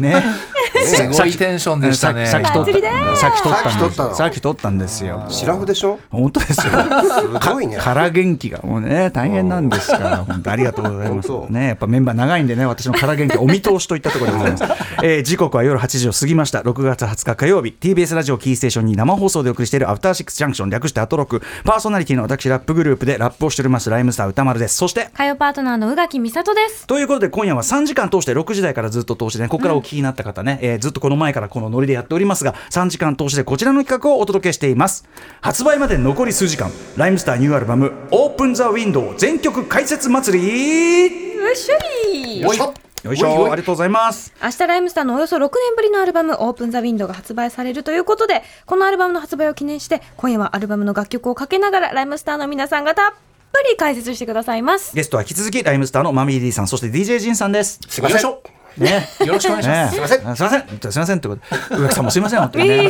ね。すごい。テンションでした。ね。さっき撮釣りだったさっき撮ったんさっき撮ったの？ですさっき撮ったんですよ。シラフでしょ？本当ですよ。すごいね。空元気がもうね大変なんですから。本当ありがとうございます。ねやっぱメンバー長いんでね私の空元気お見通しといったところでございます、えー時刻は夜8時を過ぎました。6月20日火曜日。TBS ラジオキーステーションに生放送でお送りしているアフターシックスジャンクション略してアトロク。パーソナリティの私ラップグループでラップをしておりますライムスター歌丸です。そして火曜パートナーの宇垣美里です。ということで今夜は3時間通して6時台からずっと通してねここからお聞きになった方ね、えーずっとこの前からこのノリでやっておりますが3時間通してこちらの企画をお届けしています。発売まで残り数時間。ライムスターニューアルバム「オープン・ザ・ウィンドウ全曲解説祭り」よいしょりよいしょ。よいしょ。おいおい。ありがとうございます。明日ライムスターのおよそ6年ぶりのアルバム「オープン・ザ・ウィンドウ」が発売されるということでこのアルバムの発売を記念して今夜はアルバムの楽曲をかけながらライムスターの皆さんがたっぷり解説してくださいます。ゲストは引き続きライムスターのマミーディさんそして DJ ジンさんです。すいません。よね。よろしくお願いします。ね。すいません。すいません。すいませんってこと。で植木さんもすいません本当にね。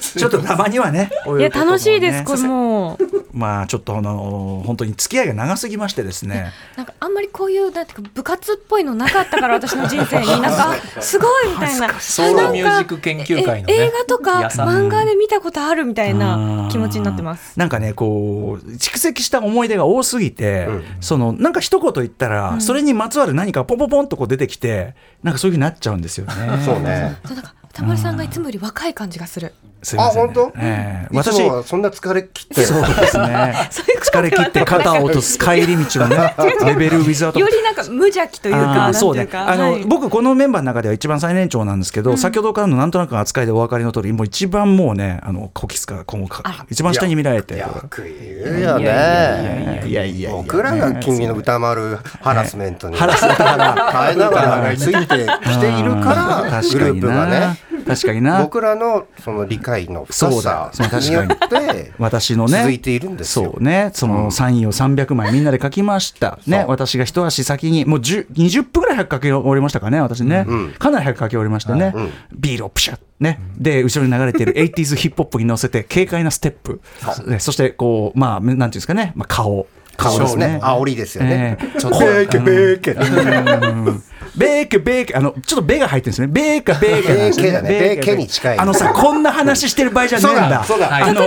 ちょっとたまにはね。いや楽しいですこれもうまあちょっとあの本当に付き合いが長すぎましてですね。なんかあんまりこういうなんていうか部活っぽいのなかったから私の人生に。なんか すごいみたいな。ソウルミュージック研究会のね。え映画とか漫画で見たことあるみたいな気持ちになってます。なんかねこう蓄積した思い出が多すぎて、そのなんか一言言ったら、それにまつわる何かポンポンポンとこう出てきてなんかそういうふうになっちゃうんですよね。そうね。そうなんか田丸さんがいつもより若い感じがするすいません、ね。あ本当？ええ。いつ私もはそんな疲れ切ってそうですね。疲れ切って肩を落とす帰り道のねレベルウィザード。よりなんか無邪気というかそうね。あの、はい。僕このメンバーの中では一番最年長なんですけど、先ほどからのなんとなくの扱いでお分かりの通りもう一番もうねあのこき使うこうか一番下に見られて。よく言うよね。いやいやいや僕らが君の歌丸ハラスメントにハラスメント。耐えながらついてきているから グループがね確かにな。僕らのその理解の深そうだ。さに。よって私のね。続いているんですよ。そうね。そのサインを300枚みんなで書きました。ね。私が一足先にもう10 20分ぐらい早く書き終わりましたかね私ね、ん。かなり早く書き終わりましてね、うん。ビールをプシャッ。ね、で後ろに流れている 80s ヒップホップに乗せて軽快なステップ。ね。そしてこうまあなんていうんですかね、まあ、顔。顔ですね。煽りですよね。ええ。ちょっと。ベーケベーケうんベーケベーケあのちょっとベが入ってるんですね。ベーカベーケベーケだね。ベーケに近い。あのさこんな話してる場合じゃねえんだ。そうだそうだ。あの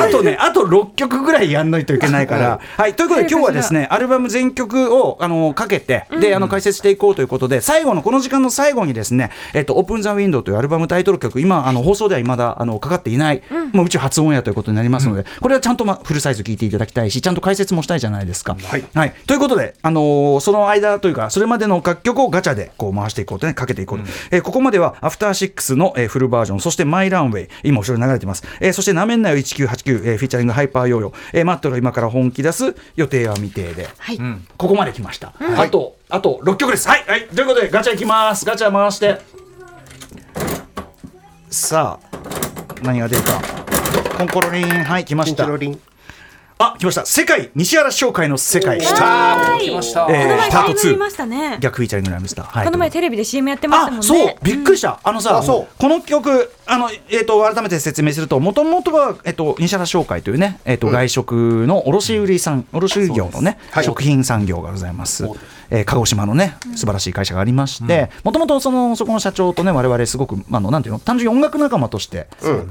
あとねあと6曲ぐらいやんないといけないから。はいということで今日はですねアルバム全曲をあのかけてであの解説していこうということで最後のこの時間の最後にですねえっとオープンザウィンドウというアルバムタイトル曲今あの放送では未だあのかかっていないもううち初オンエアということになりますのでこれはちゃんとまフルサイズ聞いていただきたいしちゃんと解説もしたいじゃないですか。はい。ということであのーその間というかそれまでの楽曲をガチャでこう回していこうとねかけていこうと、えーここまではアフターシックスの、えーフルバージョンそして My Runway 今後ろに流れてます、えーそしてなめんなよ1989、えー featuring ハイパーヨーヨー、えーマットが今から本気出す予定は未定で、はい。ここまで来ました、あとあと6曲です。はい、はい、ということでガチャいきます。ガチャ回して。さあ何が出るか。コンコロリン。はい来まチした。ンチロリンあ来ました。世界西原商会の世界。はい来ました。えーこの前パート CM 2見ましたね。逆フィーチャリングライムスター、はい。この前テレビで CM やってましたもんね。あそう。びっくりした、あのさあそう。この曲あの、えー、と改めて説明するともともとは、えー、と西原商会というね、えーと外食の卸売さん卸売業のね、はい。食品産業がございます、えー鹿児島のね素晴らしい会社がありましてもともとそのそこの社長とね我々すごくあのなんていうの単純に音楽仲間として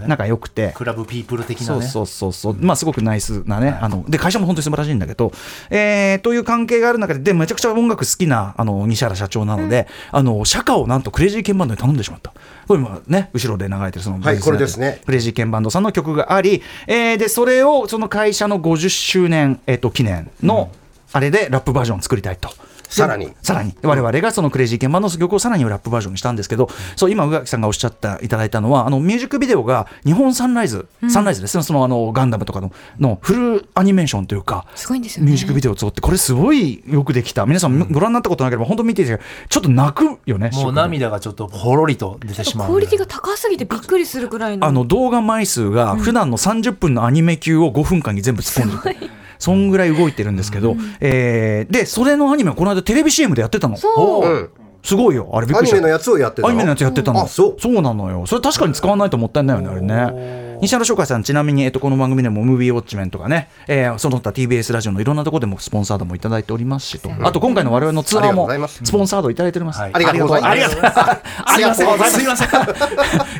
仲良くて、クラブピープル的なね。そうそうそうまあすごくナイスなね、あので会社も本当に素晴らしいんだけど、えーという関係がある中ででめちゃくちゃ音楽好きなあの西原社長なので、あの社歌をなんとクレイジーケンバンドに頼んでしまった。これ今ね後ろで流れてるそのはいこれですね。クレイジーケンバンドさんの曲があり、えーでそれをその会社の50周年えっ、と記念のあれでラップバージョンを作りたいと。さらに。さらに。我々がそのクレイジーケンバンドの曲をさらにラップバージョンにしたんですけど、そう今宇垣さんがおっしゃったいただいたのはあのミュージックビデオが日本サンライズ、サンライズですね。そのあのガンダムとかののフルアニメーションというかすごいんですよね。ミュージックビデオを撮ってこれすごいよくできた。皆さんご覧になったことなければ本当見ていただきたいちょっと泣くよねもう涙がちょっとほろりと出てしまう。クオリティが高すぎてびっくりするくらいの。あの動画枚数が普段の30分のアニメ級を5分間に全部突っ込んでるそんぐらい動いてるんですけど、えーでそれのアニメをこの間テレビ CM でやってたの。そう。う。んすごいよ。あれびっくりした。アニメのやつをやってたアニメのやつやってたの、あそう。そうなのよ。それ確かに使わないともったいないよねあれね西原翔海さんちなみに、えっと、この番組でもムービーウォッチメンとかね、えー、その他 TBS ラジオのいろんなところでもスポンサードもいただいておりますしと、あと今回の我々のツアーもスポンサードいただいております、はい。ありがとうございます。ありがとうございます。ありがとうございます。す。いません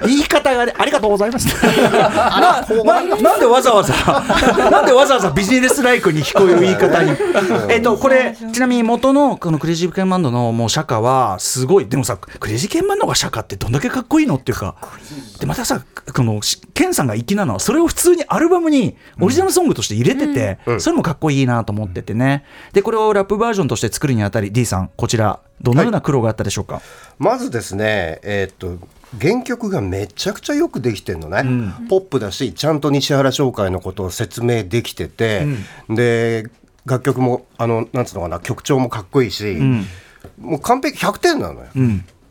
言い方がねありがとうございます。なんでわざわざ なんでわざわざビジネスライクに聞こえる言い方に。えっとこれちなみに元のこのクレイジーケンバンドのもう釈迦はすごいでもさクレイジーケンバンドが釈迦ってどんだけかっこいいのっていうか。でまたさこのしケンさんが粋なのはそれを普通にアルバムにオリジナルソングとして入れてて、それもかっこいいなと思っててね。でこれをラップバージョンとして作るにあたり D さんこちらどのような苦労があったでしょうか、まずですねえーっと原曲がめちゃくちゃよくできてるのね、ポップだしちゃんと西原商会のことを説明できてて、で楽曲もあのなんつうのかな曲調もかっこいいし、もう完璧100点なのよ、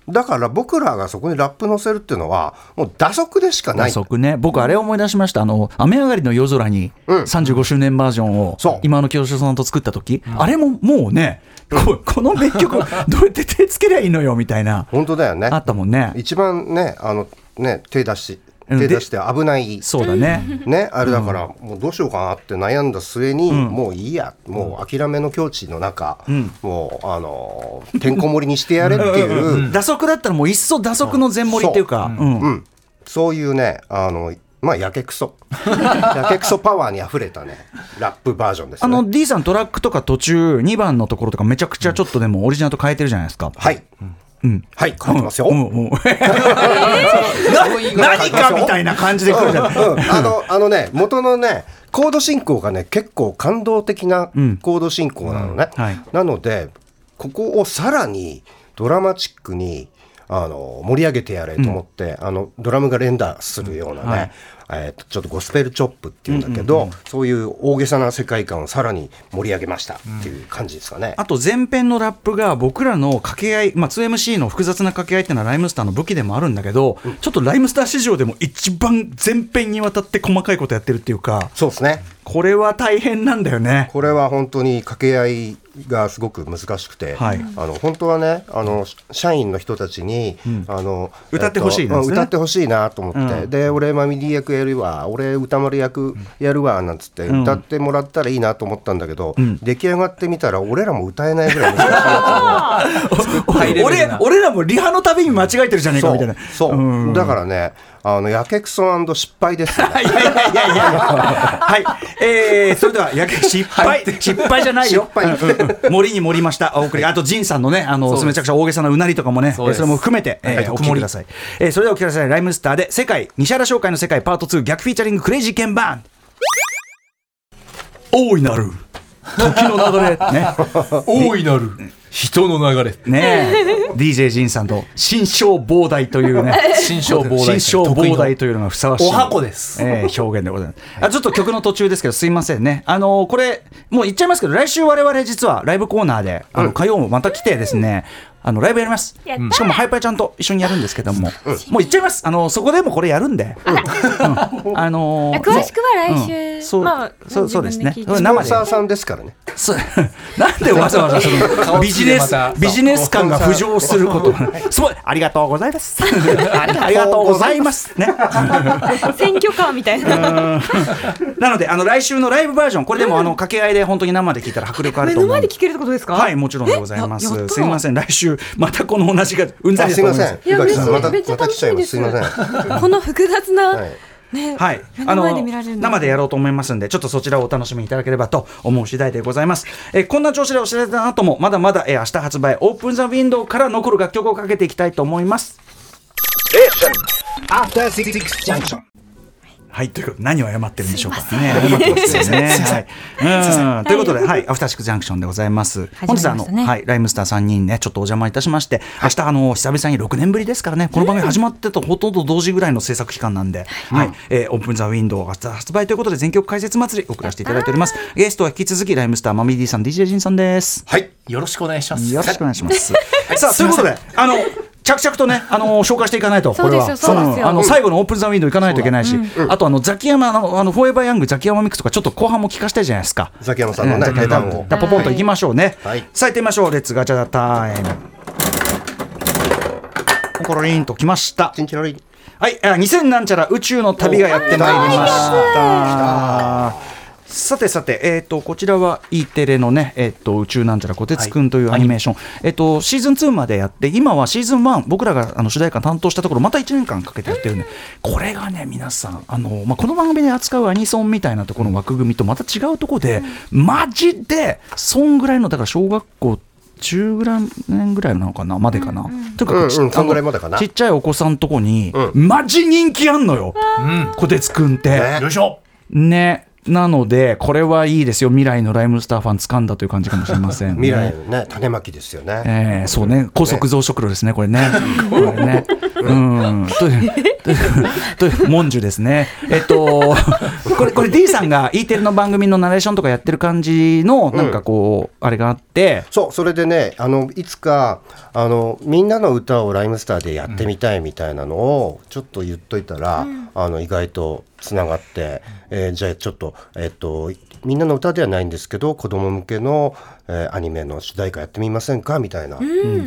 だから僕らがそこにラップ乗せるっていうのはもう打足でしかない。打足ね。僕あれ思い出しました。あの「雨上がりの夜空」にうん。35周年バージョンを今の清志さんと作った時、あれももうねここの名曲 どうやって手つけりゃいいのよみたいな。本当だよね。あったもんね。一番ねあのね手出し。うん手出して危ない。そうだね、ね、あれだから、もうどうしようかなって悩んだ末に、もういいや、もう諦めの境地の中、もう、あのーてんこ盛りにしてやれっていう、打足だったらもういっそ打足の全盛りっていうか、う。ん。うん、そういうね、あの、まあ、やけくそ、やけくそパワーにあふれたね、ラップバージョンですね。あの D さんトラックとか途中2番のところとかめちゃくちゃちょっとでもオリジナルと変えてるじゃないですか。はい、うん。はい、書いてますよ。何かみたいな感じで来るじゃない。うん。あのあのね元のねコード進行がね結構感動的なコード進行なのね、なのでここをさらにドラマチックにあの盛り上げてやれと思って、あのドラムが連打するようなね、はいえーとちょっとゴスペルチョップっていうんだけど、そういう大げさな世界観をさらに盛り上げましたっていう感じですかね。あと前編のラップが僕らの掛け合い、まあ、2MC の複雑な掛け合いっていうのはライムスターの武器でもあるんだけど、ちょっとライムスター史上でも一番前編にわたって細かいことやってるっていうか。そうですねこれは大変なんだよね。これは本当に掛け合いがすごく難しくて、はい。あの本当はねあの社員の人たちに、あの歌ってほしい歌ってほしいなと思って、うん。で俺マミディ役やるわ俺歌丸役やるわなんつってん。歌ってもらったらいいなと思ったんだけど、ん。出来上がってみたら俺らも歌えないぐらい難しい俺俺らもリハのたびに間違えてるじゃねえかみたいな。そうだからねあのやけくそ失敗ですよね。いやいやいやいや。はい、えー、それではやけ失敗。失敗じゃないよ。森に盛りました。お送りあと仁さんのねあのめちゃくちゃ大げさなうなりとかもね。それも含めて、えーはい。お聞きください、えーそれではお聞きください。ライムスターで世界西原商会の世界パート2逆フィーチャリングクレイジーケンバン。大いなる。時の流れ。ね。大いなる人の流れねえ。DJ 仁さんと新章膨大というね。新章膨大。新章膨大というのがふさわしい。お箱ですえー表現でございます。あちょっと曲の途中ですけどすいませんね。あのーこれもう言っちゃいますけど来週我々実はライブコーナーであの火曜もまた来てですね。あのライブやります。しかもハイパーちゃんと一緒にやるんですけども、もう言っちゃいます。あのそこでもこれやるんで、うん。あのー詳しくは来週。うんそう。まあそうそうですね。生で。さんですからね。そう。なんでわざわざその顔ビジネスつきでまた。ビジネス感が浮上すること。すごい。ありがとうございます。ありがとうございます。ね。選挙カーみたいな。なのであの来週のライブバージョンこれでもあの掛け合いで本当に生で聞いたら迫力ある目と思う。の前で聞けるってことですか？はいもちろんでございます。すいません。来週またこの同じがうんざありす。いませんい。やめっちゃまた来ちゃいます。すいません。この複雑な、はいね、はい、目の生でやろうと思いますんで、ちょっとそちらをお楽しみいただければと思う次第でございます。えーこんな調子でお知らせた後も、まだまだ、えー明日発売、オープンザウィンドウから残る楽曲をかけていきたいと思います。After Six Junction. はい、ということで、何を謝ってるんでしょうかね。謝ってますよね。はい。うん、ということで、はい、アフターシックスジャンクションでございます。本日は、あの、はい、ライムスター3人ね、ちょっとお邪魔いたしまして、明日、あの、久々に6年ぶりですからね、この番組始まってとほとんど同時ぐらいの制作期間なんで、はい、えーオープンザウィンドウが発売ということで、全曲解説祭り送らせていただいております。ゲストは引き続き、ライムスターマミーディさん、DJ ジンさんです。はいよろしくお願いしますよろしくお願いします。さあ、ということで、あの、着々とね、あの紹介していかないと、これは。そうですよそうですよんあの、最後の Open The Window 行かないといけないし、あと、あの、ザキヤマの、あの、フォーエバーヤングザキヤマミックスとか、ちょっと後半も聞かせたいじゃないですか。ザキヤマさんのねザキヤマ値段をじゃあポポンと行きましょうね。はいさあ、行ってみましょう。 Let's ガチャ Time。コロリンときました。チンチロリンはい、あ2000なんちゃら宇宙の旅がやってまいりました。さてさて、えー、とこちらは E テレのね、えー、と宇宙なんちゃらこてつくんというアニメーション、えー、とシーズン2までやって今はシーズン1僕らがあの主題歌担当したところまた1年間かけてやってるんでこれがね皆さんあの、まあ、この番組で扱うアニソンみたいなところの枠組みとまた違うところで、マジでそんぐらいのだから小学校中ぐらい年ぐらいなのかなまでかな、うんうんそんぐらいまでかな。ちっちゃいお子さんとこに、うマジ人気あんのよ、こてつくんって。ね。よいしょ。ね。なので、これはいいですよ。未来のライムスターファン掴んだという感じかもしれません、ね。未来のね種まきですよね。えーそうね、高速増殖炉ですね、これね。これね。うん。と文殊ですね。えっと、これ、これ D さんが E テレの番組のナレーションとかやってる感じの、なんかこう、あれがあって、そうそれでねあのいつかあのみんなの歌をライムスターでやってみたいみたいなのをちょっと言っといたら、あの意外とつながって、えーじゃあちょっとえっとみんなの歌ではないんですけど子供向けの、えーアニメの主題歌やってみませんか？みたいな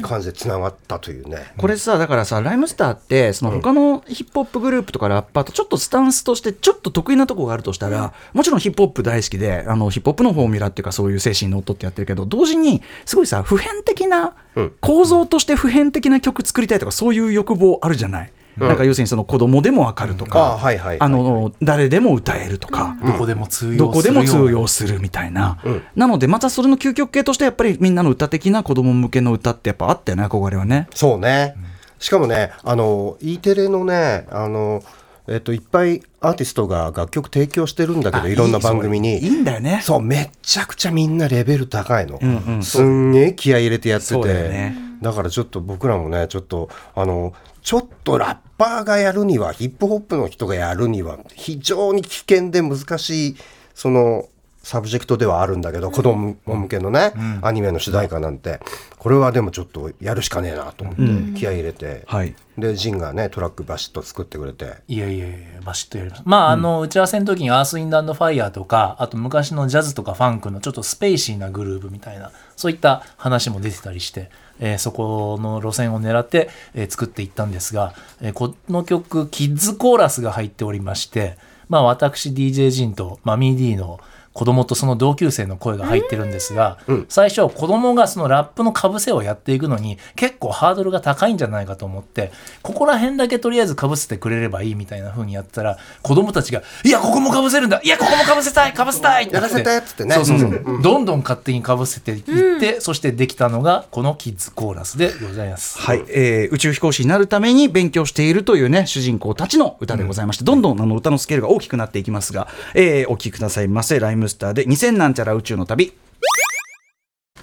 感じでつながったというね。これさだからさライムスターってその他のヒップホップグループとかラッパーとちょっとスタンスとしてちょっと得意なとこがあるとしたら、もちろんヒップホップ大好きであのヒップホップのフォーミュラっていうかそういう精神にのっとってやってるけど同時にすごいさ普遍的なうん。構造として普遍的な曲作りたいとかそういう欲望あるじゃない？なんか要するにその子供でもわかるとあか、はいはいはい。あの誰でも歌えるとか、どこでも通用するどこでも通よう用するみたいな、うん。なのでまたそれの究極系としてやっぱりみんなの歌的な子供向けの歌ってやっぱあったよね憧れはね。そうね、しかもねあの E テレのねあの、えっと、いっぱいアーティストが楽曲提供してるんだけどいろんな番組に。いいんだよね。そうめっちゃくちゃみんなレベル高いの、んうん。すんげえ気合い入れてやってて。だよね。だからちょっと僕らもねちょっとあのちょっとラッパーがやるにはヒップホップの人がやるには非常に危険で難しいそのサブジェクトではあるんだけど、子供向けのね、アニメの主題歌なんてこれはでもちょっとやるしかねえなと思って気合い入れて、はい。でジンがねトラックバシッと作ってくれて。いやいやいやバシッとやりましたまあ、あの打ち合わせの時にアース・インド・アンド・ファイヤーとかあと昔のジャズとかファンクのちょっとスペーシーなグルーヴみたいなそういった話も出てたりして、えーそこの路線を狙って、えー作っていったんですが、えーこの曲キッズコーラスが入っておりましてまあ私 DJ JIN と Mummy-D の子供とその同級生の声が入ってるんですが、最初子供がそのラップのかぶせをやっていくのに結構ハードルが高いんじゃないかと思ってここら辺だけとりあえずかぶせてくれればいいみたいな風にやったら子供たちが「いやここもかぶせるんだいやここもかぶせたいかぶせたい!」ってやらせてっつってね。そうそうそう、うんどんどん勝手にかぶせていって、そしてできたのがこのキッズコーラスでございます。はい、えー宇宙飛行士になるために勉強しているというね主人公たちの歌でございまして、どんどんあの歌のスケールが大きくなっていきますが、えーお聴きくださいませ。ライムスターで2000なんちゃら宇宙の旅。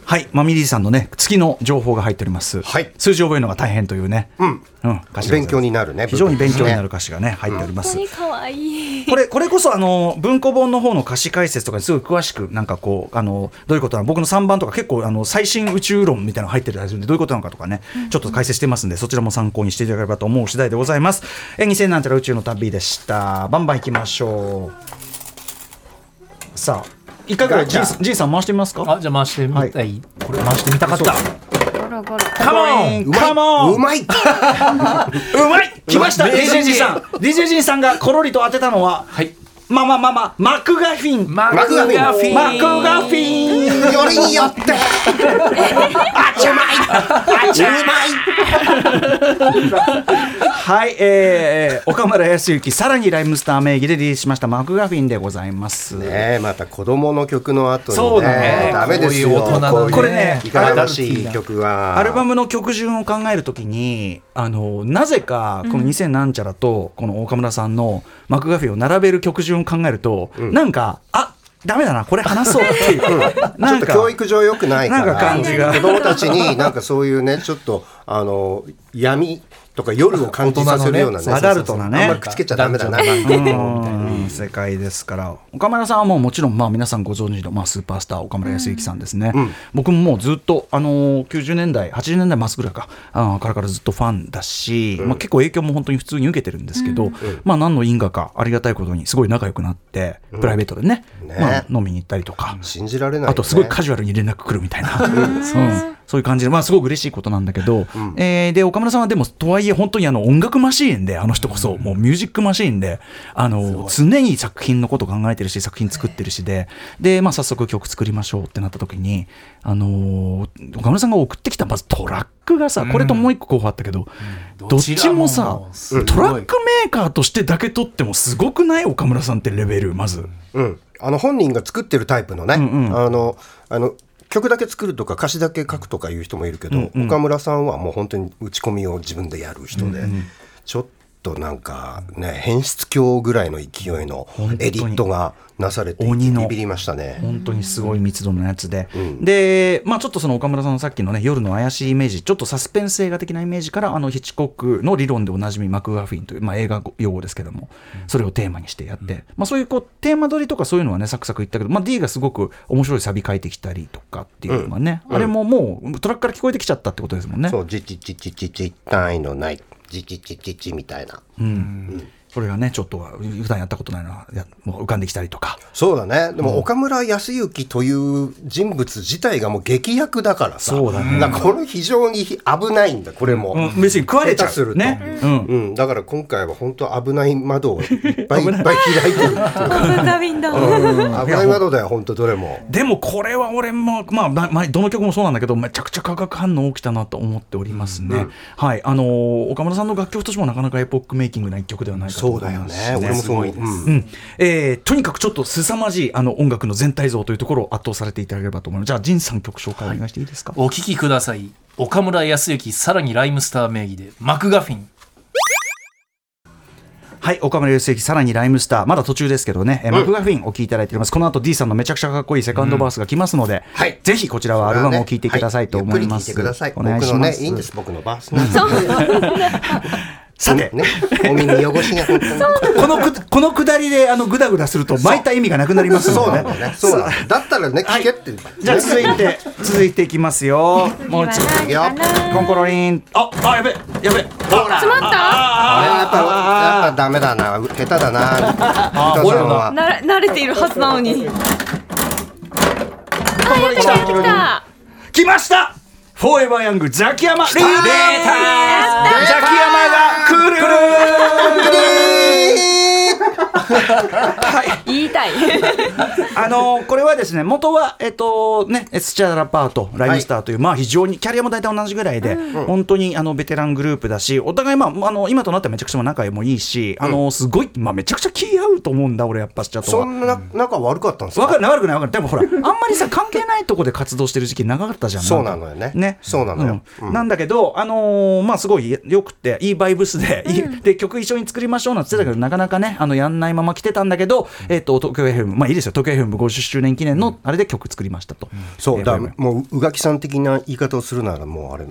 はいマミリーさんのね月の情報が入っております、はい。数字を覚えるのが大変というね、うん。うん、勉強になるね非常に勉強になる歌詞がね入っております、本当に可愛い。これこれこそあの文庫本の方の歌詞解説とかにすごい詳しくなんかこうあのどういうことなの？僕の3番とか結構あの最新宇宙論みたいなの入ってたりするんでどういうことなのかとかね、ちょっと解説してますんでそちらも参考にしていただければと思う次第でございます。え2000なんちゃら宇宙の旅でした。バンバンいきましょうさあ一回ぐらいジンジンさん回してみますか？あじゃあ回してみたい、これ回してみたかった。ゴロゴロ。カモンうまい。カモンうまい。うまい！来ました！DJ ジンさん。DJ ジンさんがコロリと当てたのははいまあまあまあまあマクガフィン。マクガフィン。マクガフィン。よりによって。あちゃまい。あちゃまい。はい、えー、岡村康之さらにライムスター名義でリリースしましたマクガフィンでございます。ねえまた子供の曲の後にねそうだね。ダメですよ。こういう大人のねこういうこれねいかがわしい曲は。アルバムの曲順を考えるときにあのなぜかこの2000なんちゃらとこの岡村さんのマクガフィンを並べる曲順を考えると、なんかあダメだなこれ話そうっていう、ちょっと教育上良くないから。なんか感じが。子供たちになんかそういうねちょっとあの闇とか夜を感じさせるようなねアダルトなねあんまりくっつけちゃダメだな。世界ですから。岡村さんはもうもちろんまあ皆さんご存知のまあスーパースター岡村康之さんですね、僕ももうずっとあのー90年代80年代末ぐらいか。あーからからずっとファンだし、まあ、結構影響も本当に普通に受けてるんですけど、まあ何の因果かありがたいことにすごい仲良くなって、プライベートでねね。まあ、飲みに行ったりとか、信じられないよね。あとすごいカジュアルに連絡来るみたいな、うんそういう感じで、まあ、すごく嬉しいことなんだけど、えーで岡村さんはでもとはいはいえ本当にあの音楽マシーンであの人こそもうミュージックマシーンであの常に作品のこと考えてるし作品作ってるしでで、まあ、早速曲作りましょうってなった時にあのー岡村さんが送ってきたまずトラックがさこれともう一個候補あったけど、どっちもさトラックメーカーとしてだけ取ってもすごくない？岡村さんってレベルまず。うん、あの本人が作ってるタイプのね、んうん。あのあの曲だけ作るとか歌詞だけ書くとかいう人もいるけど、岡村さんはもう本当に打ち込みを自分でやる人で、ちょっとなんかね変質狂ぐらいの勢いのエディットがなされて鬼の。ビビりましたね。本当にすごい密度のやつで、で、まあ、ちょっとその岡村さんのさっきのね夜の怪しいイメージちょっとサスペンス映画的なイメージからあのヒッチコックの理論でおなじみマクガフィンという、まあ、映画用語ですけども、それをテーマにしてやって、まあ、そういうこうテーマ取りとかそういうのはねサクサクいったけど、まあ、D がすごく面白いサビ書いてきたりとかっていうのがね、あれももうトラックから聞こえてきちゃったってことですもんね。そう、じちちちちち単位のない、じちちちちみたいな。それがねちょっと普段やったことないのはやもう浮かんできたりとか。そうだね。でも岡村康之という人物自体がもう劇薬だからさ。そうだね。からこれ非常に危ないんだ、これも。うん。別に食われちゃう。下手すると。ね。うん。うん、だから今回は本当危ない窓をいっぱいい。っぱい開いてるってい危ない窓だよ、本当どれも。でもこれは俺も、まあ、ままどの曲もそうなんだけどめちゃくちゃ化学反応起きたなと思っておりますね、はい。あのー岡村さんの楽曲としてもなかなかエポックメイキングな一曲ではないかと思そうだよいますしね。俺もそう思う。うん。うん。えーとにかくちょっと凄まじいあの音楽の全体像というところを圧倒されていただければと思います。じゃあ仁さん曲紹介お願いしていいですか、お聴きください。岡村康之さらにライムスター名義でマクガフィン。はい、岡村康之、さらにライムスター、まだ途中ですけどね、えーマクガフィンお聴きいただいております。この後 D さんのめちゃくちゃかっこいいセカンドバースが来ますので、はい。ぜひこちらはアルバムを聴いてくださいと思います。はゆっくり聞いてください。お願いし僕のね、ます。いいんです、僕のバースね。さて、ね、お耳汚しが本当に。このくこのくだりであのグダグダすると巻いた意味がなくなりますのでね。そうだよね。だったらね、聞けって。じゃあ続いて続いていきますよ。もうちょっとコンコロリン。ああやべやべ。ほら。詰まったあれやっぱ、やっぱダメだな。下手だな。伊藤さんは。な慣れているはずなのに。あ、やってきたやってきた。来ました。 Forever. Young ザキヤマリー。ベーザキヤマが来る。言いたい。あのこれはですね元はえっとねスチャダラパーとライムスターという、まあ非常にキャリアも大体同じぐらいで、本当にあのベテラングループだしお互いまああの今となってはめちゃくちゃ仲もいい。し、あのすごいまあめちゃくちゃ気合うと思うんだ俺やっぱスチャとは。そんな仲悪かったんですか？わかる悪くないわかる。でもほらあんまりさ関係ないとこで活動してる時期長かったじゃん。そうなのよね。ね。そうなのよ。うん。なんだけどあのーまあすごいよくていいバイブスで,いい、で曲一緒に作りましょうなんて言ってたけどなかなかねあのやんないまま来てたんだけど、えっと東京 FM まあいいですよ。東京 FM50 周年記念のあれで曲作りましたと、そうだえーもう宇垣さん的な言い方をするならもうあれ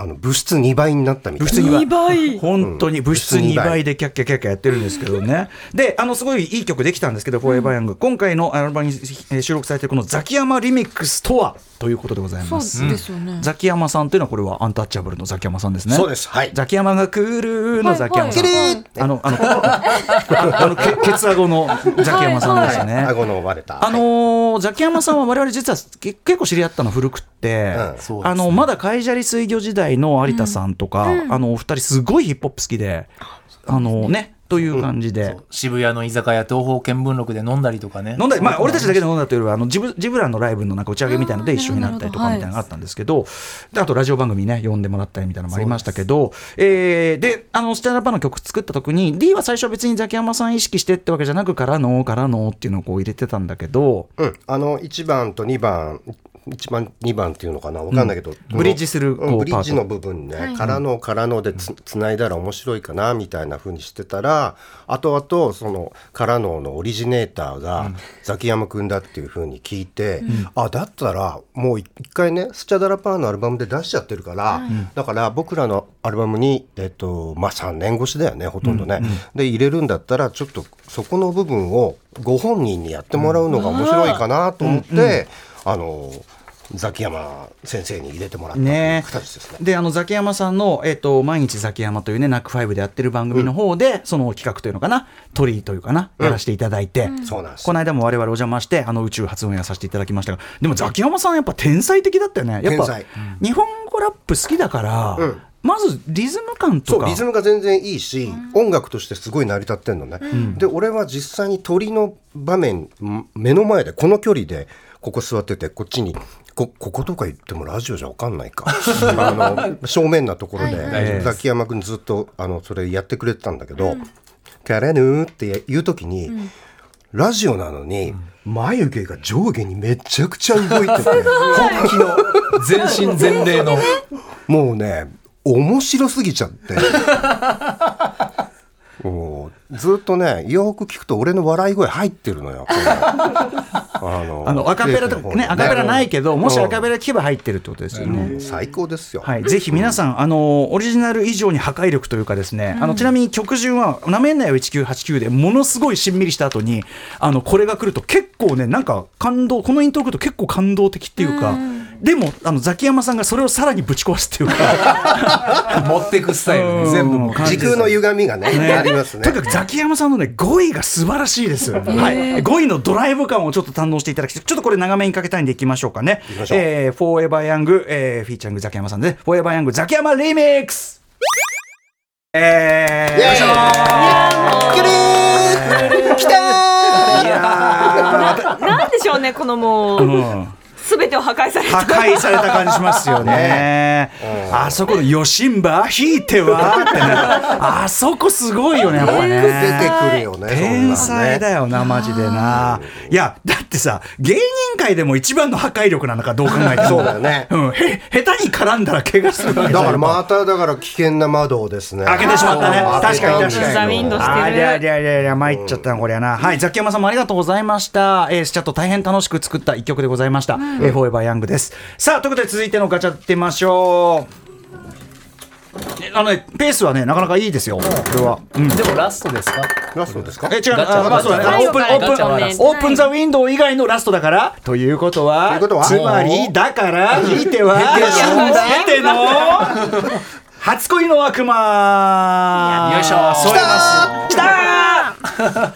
あの物質2倍になったみたいな。物質2倍。倍。本当に物質2倍でキャッキャキャッキャやってるんですけどね。であのすごいいい曲できたんですけど「フォーエバーヤング」今回のアルバムにえー収録されているこのザキヤマリミックスとはということでございそうますですよね。ザキヤマさんというのはこれはアンタッチャブルのザキヤマさんですね。そうです。はい。ザキヤマが来るのザキヤマさん、あのあのあのけ ケツアゴのザキヤマさんですね、顎の割れた。あのーザキヤマさんは我々実はけ結構知り合ったの古くって、あのまだ海砂利水魚時代の有田さんとか、あのお二人すごいヒップホップ好きで、あのねという感じで。渋谷の居酒屋東方見聞録で飲んだりとかね。飲んだり、まあ、俺たちだけで飲んだというよりはあのジブジブランのライブのなんか打ち上げみたいので一緒になったりとかみたいなのがあったんですけど、であとラジオ番組ね呼んでもらったりみたいなのもありましたけどえーであのスチャラパーの曲作った時に D は最初は別にザキヤマさん意識してってわけじゃなくからのからのっていうのをこう入れてたんだけど、うん、あの1番と2番1番2番っていうのかな？わかんないけど、そのブリッジするこううんブリッジの部分ね、からのからのでつつないだら面白いかなみたいな風にしてたら後々そのからののオリジネーターがザキヤマくんだっていう風に聞いて、あだったらもう一回ねスチャダラパーのアルバムで出しちゃってるから、だから僕らのアルバムにえっとまあ3年越しだよねほとんどね、で入れるんだったらちょっとそこの部分をご本人にやってもらうのが面白いかなと思って、あのザキヤマ先生に入れてもらったね。形ですね。であのザキヤマさんの、えっと毎日ザキヤマというねナックファイブでやってる番組の方で、その企画というのかな？トリーというかな、やらせていただいて、そうなんです。この間も我々お邪魔してあの宇宙発音やさせていただきましたがでもザキヤマさんやっぱ天才的だったよね。やっぱ天才。日本語ラップ好きだから、うん。まずリズム感とか。そうリズムが全然いいし、音楽としてすごい成り立ってんのね、で俺は実際に鳥の場面ん目の前でこの距離でここ座っててこっちにここことか言ってもラジオじゃ分かんないか。あの 正面なところで、はいザキヤマ君ずっとあのそれやってくれてたんだけど「キャレヌー」って言う時に、ラジオなのに、眉毛が上下にめちゃくちゃ動いてて 本気の全身全霊の。もうね面白すぎちゃってもうずっとねよく聞くと俺の笑い声入ってるのよ あのあのアカペラとかねアカペラないけどもしアカペラ聞けば入ってるってことですよね。最高ですよ、はい、ぜひ皆さん、あのオリジナル以上に破壊力というかですね、あのちなみに曲順は「なめんなよ1989」でものすごいしんみりした後にあのこれが来ると結構ねなんか感動このイントロ来ると結構感動的っていうか、でもあのザキヤマさんがそれをさらにぶち壊すっていうか。持ってくスタイルね。全部もう時空の歪みがねね。ありますね。とにかくザキヤマさんのね語彙が素晴らしいです、はい、語彙のドライブ感をちょっと堪能していただきたいちょっとこれ長めにかけたいんでいきましょうかね。きましょう。えー、 Forever Young、えー、フィーチャリングザキヤマさんで、 Forever Young ザキヤマリミックスえー、よいしょー。くるー。来たー。いやなんでしょうねこのもー、う。うんすべてを破壊され破た壊された感じしますよね。あそこのヨシンバ？ひいては？ってね。あそこすごいよね、やっぱ出てね。くるよね天才だよな、マジでな。いや、だってさ、芸人界でも一番の破壊力なのかどう考えても。そうだよね。うん、へ、下手に絡んだら怪我するわけだからままただから危険な窓をですね。開けてしまったね。確かに確かにありゃりゃりゃりゃ参っちゃったなこりゃな。はいザキヤマさんもありがとうございました。えー、チャット大変楽しく作った一曲でございました、えーフォーエバーヤングです。さあということで続いてのガチャってみましょう。えあのねペースはねなかなかいいですよ。これは、うん。でもラストですか？ラストですか？え違う。ガチャあまあそうだね。オープンオープンオープンザウィンドウ以外のラストだから。ということはということはつまりだから引いては引いての初恋の悪魔。よいしょ添えますきた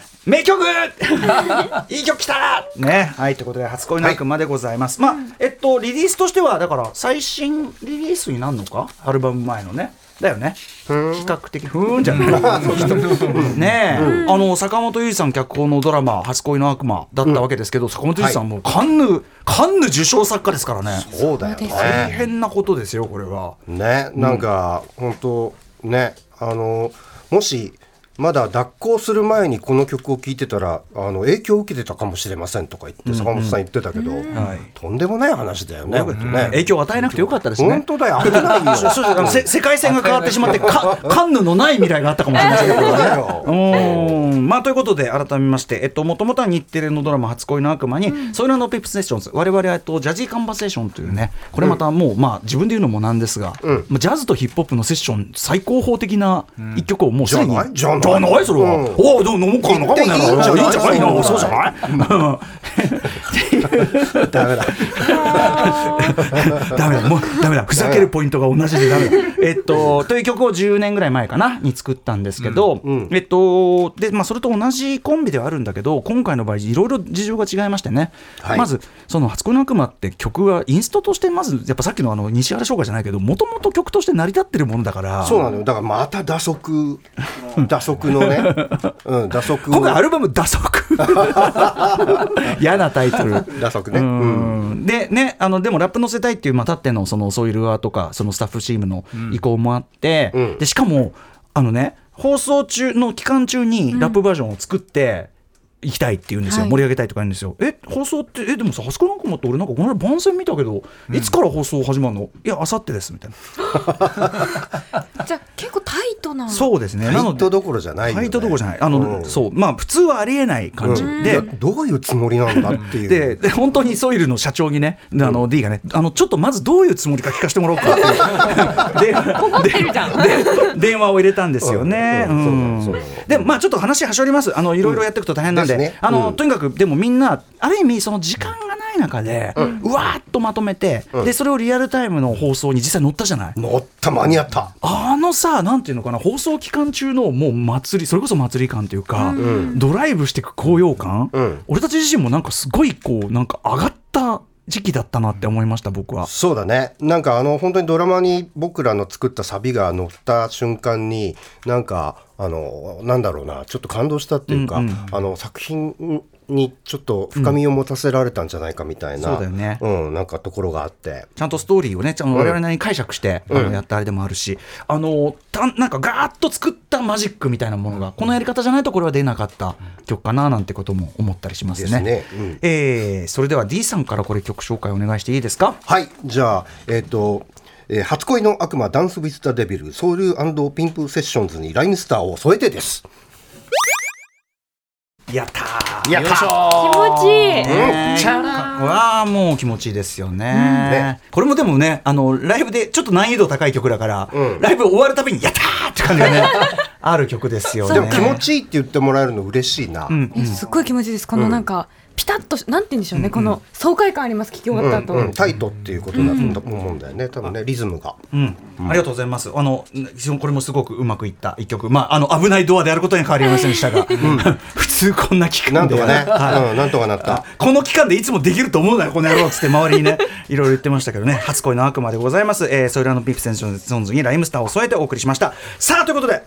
ー名曲！いい曲きたねはいということで初恋の悪魔でございます、まあえっとリリースとしてはだから最新リリースになるのか？アルバム前のね。だよね。比較的。ふーんじゃない。ねえ、あの坂本龍一さん脚本のドラマ「初恋の悪魔」だったわけですけど、坂本龍一さんもうカンヌ、カンヌ受賞作家ですからね。そうだよそうです大ね変なことですよこれは。ねなんか本当ねあのもしまだ脱行する前にこの曲を聴いてたらあの影響を受けてたかもしれませんとか言って坂本さん言ってたけど、はい。とんでもない話だよね。影響を与えなくてよかったですね。本当だよ。世界線が変わってしまって かカンヌのない未来があったかもしれませんけど。ね。まあということで改めましてえっともともとは日テレのドラマ初恋の悪魔に、ソイラのペップセッションズ。我々はえっとジャジーカンバセーションというねこれまたもう、まあ自分で言うのもなんですが、まあジャズとヒップホップのセッション最高峰的な一曲をもうすでに、じゃないそれは、うんおおどう飲もうかなかもねいいんじゃないいいんじゃないのそそううじゃないダメだ。ダメだ、もうダメだ、ふざけるポイントが同じでダメだ。えっと、という曲を10年ぐらい前かな、に作ったんですけど、えっと、で、まあ、それと同じコンビではあるんだけど、今回の場合、いろいろ事情が違いましてね、はいまず、その、初恋の悪魔って曲は、インストとして、まず、やっぱさっきのあの、西原翔歌じゃないけど、もともと曲として成り立ってるものだから、そうなのよ。だからまた打足打足のね、うん打足。を今回アルバム、打足。嫌なタイトル。打足ね。ううん。んでねあのでもラップ乗せたいっていう、まあ、たってのそのそういうルアーとかそのスタッフチームの意向もあって、うん。でしかもあのね放送中の期間中にラップバージョンを作って、行きたいって言うんですよ、はい。盛り上げたいとか言うんですよ。え放送ってえでもさ「あそこなんかもって俺なんかこの間番宣見たけど、いつから放送始まるの？いやあさってです」みたいな。じゃあ結構タイトなそうですね。タなのでイトどころじゃないよね。タイトどころじゃない。あの、うん。そう。まあ普通はありえない感じ、でうん。いやどういうつもりなんだっていう。でで本当にソイルの社長にね、あの D がねあのちょっとまずどういうつもりか聞かせてもらおうかっていう。でってるじゃん。で電話を入れたんですよね。でまあちょっと話はしょります。あのいろいろやっていくと大変なんで,、うんですね。あのうん。とにかくでもみんなある意味その時間がない中で、うわーっとまとめて、でそれをリアルタイムの放送に実際乗ったじゃない。乗った間に合った。あのさ、なんていうのかな、放送期間中のもう祭り、それこそ祭り感というか、ん。ドライブしていく高揚感、うん。俺たち自身もなんかすごいこう、なんか上がった時期だったなって思いました僕は。そうだね。なんかあの本当にドラマに僕らの作ったサビが乗った瞬間になんかあのなんだろうなちょっと感動したっていうか、うんうん。あの作品にちょっと深みを持たせられたんじゃないかみたいな、そうだよね。うん、なんかところがあって。ちゃんとストーリーをね、ちゃんと我々なりに解釈して、あのやったあれでもあるし、あのたなんかガーッと作ったマジックみたいなものが、このやり方じゃないとこれは出なかった曲かななんてことも思ったりしますね。ですね。うん。えーそれでは D さんからこれ曲紹介お願いしていいですか？はい、じゃあ、えっ、と、えー初恋の悪魔 Dance with the Devil SOIL & "PIMP" SESSIONS にライムスターを添えてです。やったー。やった気持ちいい。ねチャラーわあもう気持ちいいですよね,、これもでもねあのライブでちょっと難易度高い曲だから、うん。ライブ終わるたびに「やったー!」って感じがね ある曲ですよね。でも気持ちいいって言ってもらえるの嬉しいな。うん。いやすっごい気持ちいいです。このなんか、ピタッとしなんて言うんでしょうね、この爽快感あります聞き終わった後、うんうん。タイトっていうことだと思うんだよね、多分ねリズムが。うん、ありがとうございます。あの、非常にこれもすごくうまくいった一曲。まあ、あの、危ないドアであることに変わりませんでしたが、普通こんな期間でなんとかね、なんとかなった。この期間でいつもできると思うなよ、この野郎っつって周りにね、いろいろ言ってましたけどね、初恋の悪魔でございます。えー、ソイラのピープセンションズにライムスターを添えてお送りしました。さあ、ということで、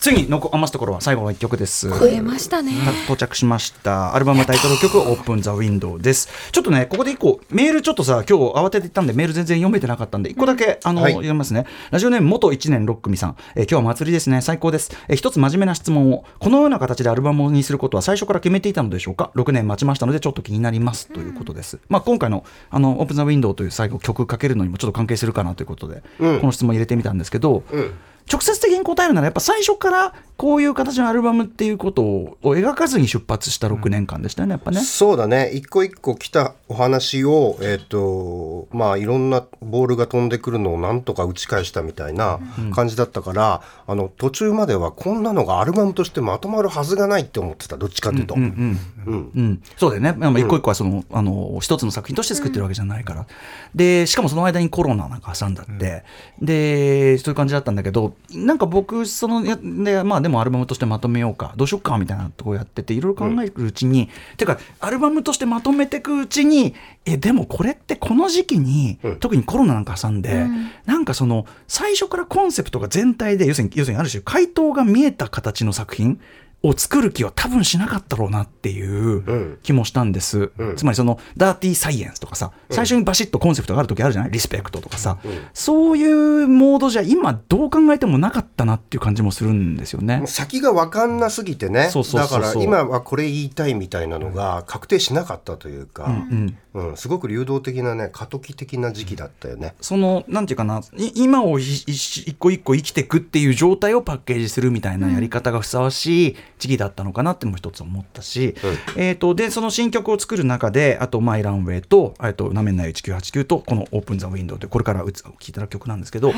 次に残余すところは最後の一曲です。超えましたね。到着しました。アルバムタイトル曲「オープン・ザ・ウィンドウ」です。ちょっとねここで一個メールちょっとさ今日慌てて言ったんでメール全然読めてなかったんで一個だけ、あの、はい。読みますね。ラジオネーム元一年六組さん、えー今日は祭りですね。最高です、えー一つ真面目な質問をこのような形でアルバムにすることは最初から決めていたのでしょうか？6年待ちましたのでちょっと気になります。ということです、まあ今回のあのオープン・ザ・ウィンドウという最後曲かけるのにもちょっと関係するかなということで、うん。この質問入れてみたんですけど、うん直接的に答えるならやっぱ最初からこういう形のアルバムっていうことを描かずに出発した6年間でしたよねやっぱね。そうだね一個一個来たお話をえっ、とまあいろんなボールが飛んでくるのをなんとか打ち返したみたいな感じだったから、あの途中まではこんなのがアルバムとしてまとまるはずがないって思ってたどっちかっていうと、うんうんうん。うん、そうだよね、まあ、一個一個はその、あの一つの作品として作ってるわけじゃないから、でしかもその間にコロナなんか挟んだって、でそういう感じだったんだけどなんか僕そのやでまあでもアルバムとしてまとめようかどうしようかみたいなとこやってていろいろ考えるうちに、てかアルバムとしてまとめていくうちにえでもこれってこの時期に、うん特にコロナなんか挟んで、なんかその最初からコンセプトが全体で要するに要するにある種回答が見えた形の作品を作る気は多分しなかったろうなっていううん。気もしたんです、うん。つまりそのダーティーサイエンスとかさ最初にバシッとコンセプトがある時あるじゃない？リスペクトとかさ、そういうモードじゃ今どう考えてもなかったなっていう感じもするんですよね。先が分かんなすぎてね。だから今はこれ言いたいみたいなのが確定しなかったというか、うんうん。すごく流動的なね過渡期的な時期だったよね。そのなんていうかない今を一個一個生きていくっていう状態をパッケージするみたいなやり方がふさわしい時期だったのかなっていうのも一つ思ったし、えー、とでその新曲を作る中であと「マイ・ランウェイと」えーと「なめんない1989」とこの「オープン・ザ・ウィンドウ」でこれからうつ聴いた曲なんですけど、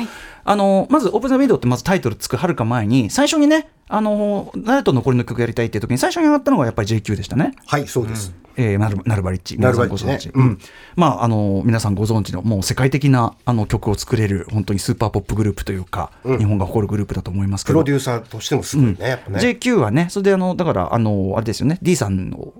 あのまず「オープン・ザ・ウィンドウ」ってまずタイトルつくはるか前に最初にねあの誰と残りの曲やりたいっていう時に最初に上がったのがやっぱり JQ でしたね。はいそうです、えー、ナルナルバリッチ、ナ皆さんご存知、うん。まああの皆さんご存知のもう世界的なあの曲を作れる本当にスーパーポップグループというか、日本が誇るグループだと思いますけど。プロデューサーとしてもすごいね、やっぱね。JQ はねそれであのだからあのあれですよね。D さんの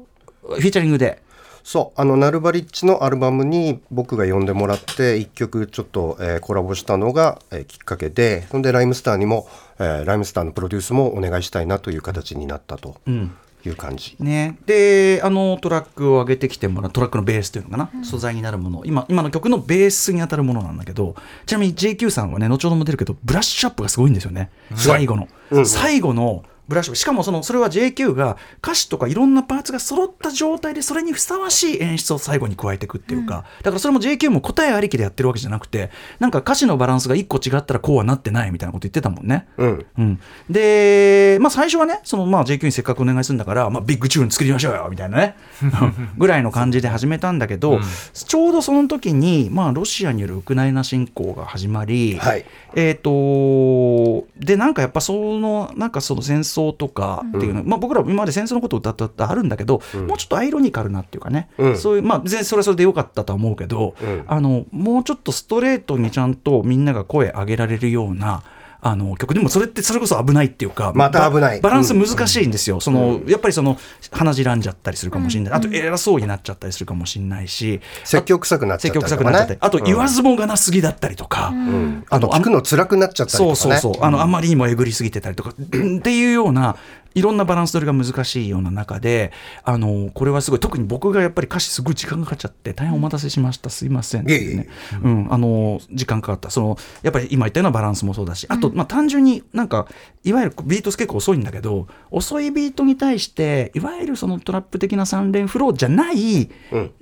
フィーチャリングでそうあのナルバリッチのアルバムに僕が呼んでもらって一曲ちょっと、えーコラボしたのが、えーきっかけでそんでライムスターにも、えーライムスターのプロデュースもお願いしたいなという形になったという感じ。ね、であのトラックを上げてきてもらうトラックのベースというのかな、素材になるもの。今今の曲のベースに当たるものなんだけどちなみに JQ さんはね後ほども出るけどブラッシュアップがすごいんですよね、最後の、最後のブラッシュ。しかもそのそれは JQ が歌詞とかいろんなパーツが揃った状態でそれにふさわしい演出を最後に加えていくっていうか、だからそれも JQ も答えありきでやってるわけじゃなくてなんか歌詞のバランスが一個違ったらこうはなってないみたいなこと言ってたもんね。うん。うん、で、まあ、最初はね、そのまあ JQ にせっかくお願いするんだから、まあ、ビッグチューン作りましょうよみたいなね、ぐらいの感じで始めたんだけど、ちょうどその時に、まあ、ロシアによるウクライナ侵攻が始まり、はいえっ、と、で、なんかやっぱその、なんかその戦争とかっていうの、まあ、僕ら今まで戦争のことを歌ったってあるんだけど、もうちょっとアイロニカルなっていうかね、うん。そういう、まあ、全然それはそれでよかったとは思うけど、うん。あの、もうちょっとストレートにちゃんとみんなが声上げられるような、あの曲でもそれってそれこそ危ないっていうかまた危ない。ババランス難しいんですよ、そのやっぱりその鼻じらんじゃったりするかもしれない、あと偉そうになっちゃったりするかもしれないし積極臭くなっちゃった積極りとかね。臭くなっちゃったり、あと言わずもがなすぎだったりとか、うん。あと聞くの辛くなっちゃったりとかね。そうそうそう。あのあまりにもえぐりすぎてたりとかっていうようないろんなバランス取りが難しいような中であのこれはすごい特に僕がやっぱり歌詞すごい時間がかかっちゃって大変お待たせしました。すいませんね。うん、あの時間かかった。そのやっぱり今言ったようなバランスもそうだしあと、まあ、単純になんかいわゆるビート結構遅いんだけど遅いビートに対していわゆるそのトラップ的な3連フローじゃない、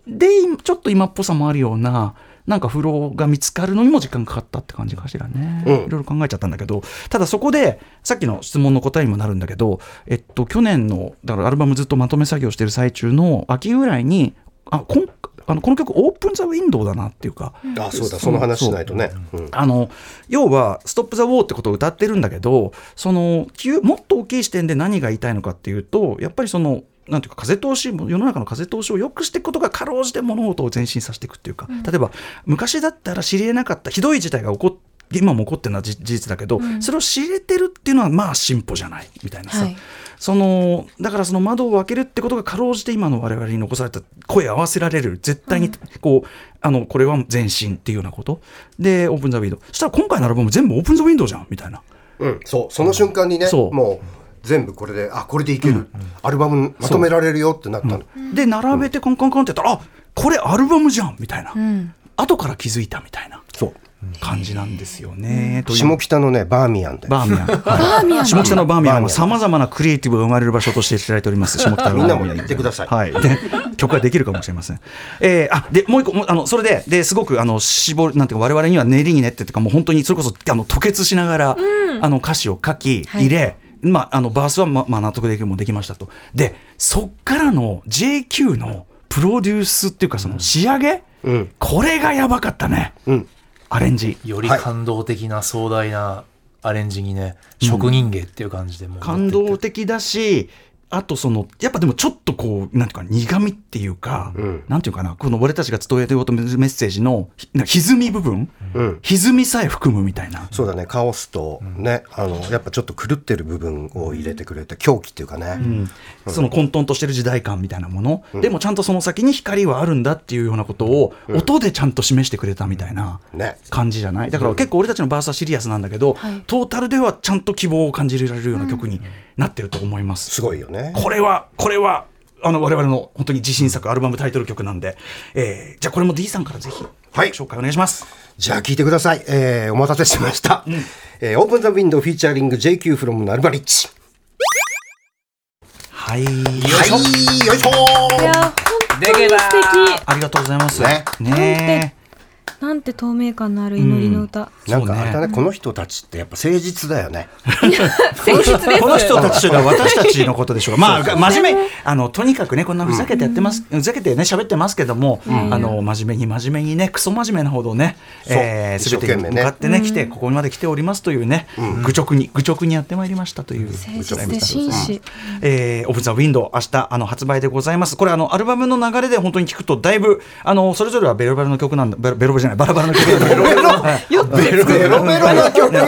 でちょっと今っぽさもあるようななんかフローが見つかるのにも時間かかったって感じかしらね、うん。いろいろ考えちゃったんだけど。ただそこでさっきの質問の答えにもなるんだけど、えっと、去年のだからアルバムずっとまとめ作業してる最中の秋ぐらいにあこんあのこの曲オープン・ザ・ウィンドウだなっていうか、あそうだその話しないとね。うん。あの要は「ストップ・ザ・ウォー」ってことを歌ってるんだけどその急もっと大きい視点で何が言いたいのかっていうとやっぱりそのなんていうか風通し世の中の風通しを良くしていくことがかろうじて物事を前進させていくっていうか、例えば昔だったら知り得なかったひどい事態が起こって今も起こってるのは事事実だけど、それを知れてるっていうのはまあ進歩じゃないみたいなさ、はい。そのだからその窓を開けるってことがかろうじて今の我々に残された声を合わせられる。絶対にこう、あのこれは前進っていうようなこと。でオープン・ザ・ウィンドウそしたら今回のアルバム全部オープン・ザ・ウィンドウじゃんみたいな。うん、そう。その瞬間にねそう。もう全部これであこれでいける、アルバムまとめられるよってなったの、で並べてカンカンカンってやったら、あこれアルバムじゃんみたいな、ん。後から気づいたみたいなそう。感じなんですよね。という。下北のねバーミヤン。でバーミヤン、はい下北のバーミヤンはさまざまなクリエイティブが生まれる場所として知られております。下北のバーミヤン。みんなも行ってください。はい。で曲ができるかもしれません。えー、あでもう一個もうあのそれでですごくあの絞るなんていうか我々には練りに練ってっていうかもう本当にそれこそあの吐血しながら、あの歌詞を書きはい。入れ。まあ、あのバースはま、まあ、納得できるもんできましたと。で、そっからの JQ のプロデュースっていうか、その仕上げ、うんこれがやばかったね。うんアレンジ。より感動的な壮大なアレンジにね、職人芸っていう感じでもう感動的だし、あとその、やっぱでもちょっとこう、なんていうか、苦味っていうか、ん。なんていうかな、この俺たちが伝えようとメッセージの、歪み部分、うん。歪みさえ含むみたいな。そうだねカオスとね、あのやっぱちょっと狂ってる部分を入れてくれて狂気っていうかね、その混沌としてる時代感みたいなもの、でもちゃんとその先に光はあるんだっていうようなことを、音でちゃんと示してくれたみたいなね。感じじゃない？だから結構俺たちのバースはシリアスなんだけど、はい。トータルではちゃんと希望を感じられるような曲になってると思います。すごいよね。これはこれはあの我々の本当に自信作アルバムタイトル曲なんで、えーじゃあこれも D さんからぜひはい。紹介お願いします。じゃあ聞いてください、えーお待たせしました、えーオープンザウィンドウフィーチャリング JQ フロムナルバリッチはい。はい。よいしょ。いや本当に素敵。ありがとうございます。ね。ねなんて透明感のある祈りの歌、なんかそうね。あれだねこの人たちってやっぱ誠実だよね。誠実ですこの人たちというのは私たちのことでしょうか。まあ、真面目、あの、とにかくね、こんなふざけてやってます、ふざけてね、喋ってますけども、あの、真面目に真面目にね、クソ真面目なほどね、そう。えー、一すべて向かってね、来て、ここまで来ておりますというね、愚直に、愚直にやってまいりましたという。誠実で紳士えー、オープンザウィンドウ明日あの発売でございます。これあのアルバムの流れで本当に聞くとだいぶあのそれぞれはベロベロの曲なんだベロベロじゃない。バラバラの曲なんだけど。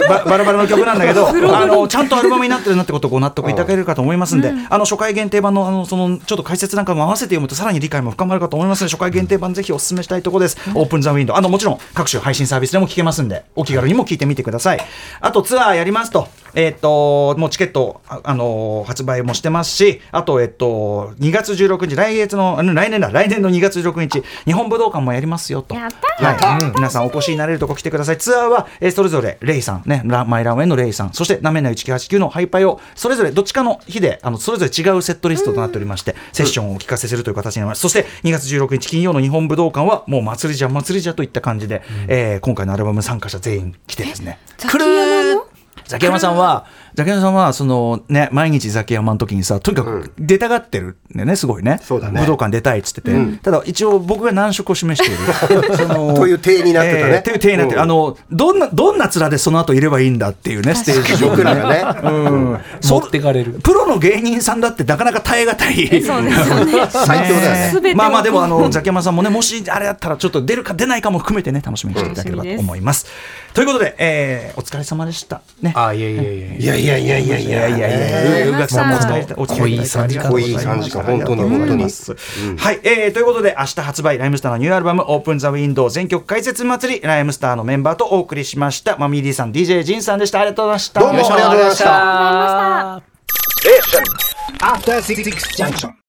ババラバラの曲なんだけど あのちゃんとアルバムになってるなってことをご納得いただけるかと思いますんで、あの初回限定版のあのそのちょっと解説なんかも合わせて読むとさらに理解も深まるかと思いますので初回限定版ぜひお勧めしたいところです。オープンザウィンド。ウあのもちろん各種配信サービスでも聞けますんでお気軽にも聞いてみてください。あとツアーやりますと。えっと、もうチケット、あ、あのー発売もしてますし、あと、えっと、2月16日、来月の、来年だ、来年の2月16日、日本武道館もやりますよと。やったはい、皆さんお越しになれるとこ来てください。ツアーは、えーそれぞれ、レイさん、ね、ラマイランウェイのレイさん、そして、なめな1989のハイパイを、それぞれどっちかの日で、あの、それぞれ違うセットリストとなっておりまして、セッションをお聞かせするという形になります。そして、2月16日金曜の日本武道館は、もう祭りじゃ祭りじゃといった感じで、えー今回のアルバム参加者全員来てですね。ザキ竹山さんは、ザキヤマさんは、そのね、毎日ザキヤマの時にさ、とにかく出たがってるんだよね、すごいね。そうだね。武道館出たいっつってて。ただ、一応僕が難色を示している。そのという体になってたね。えーという体になってる。うん。あの、どんな、どんな面でその後いればいいんだっていうね、ステージ上僕らがね。うん。持ってかれる。プロの芸人さんだってなかなか耐え難い。そうですよね。最強だよねまあまあでもあのザキヤマさんもねもしあれだったらちょっと出るか出ないかも含めてね楽しみにしていただければと思います。ということで、えー、お疲れ様でした。ね。あいやいやいやいやいやいやいやいやいやいやいや、うがきさんもお疲れお付き合いいただきありがとうございます濃い三時間本当に本当にはい、えー、ということで明日発売ライムスターのニューアルバムオープンザウィンドウ全曲解説祭りライムスターのメンバーとお送りしましたマミーディさん DJ ジンさんでしたありがとうございましたどうもありがとうございましたありがとうございました After Six Junction.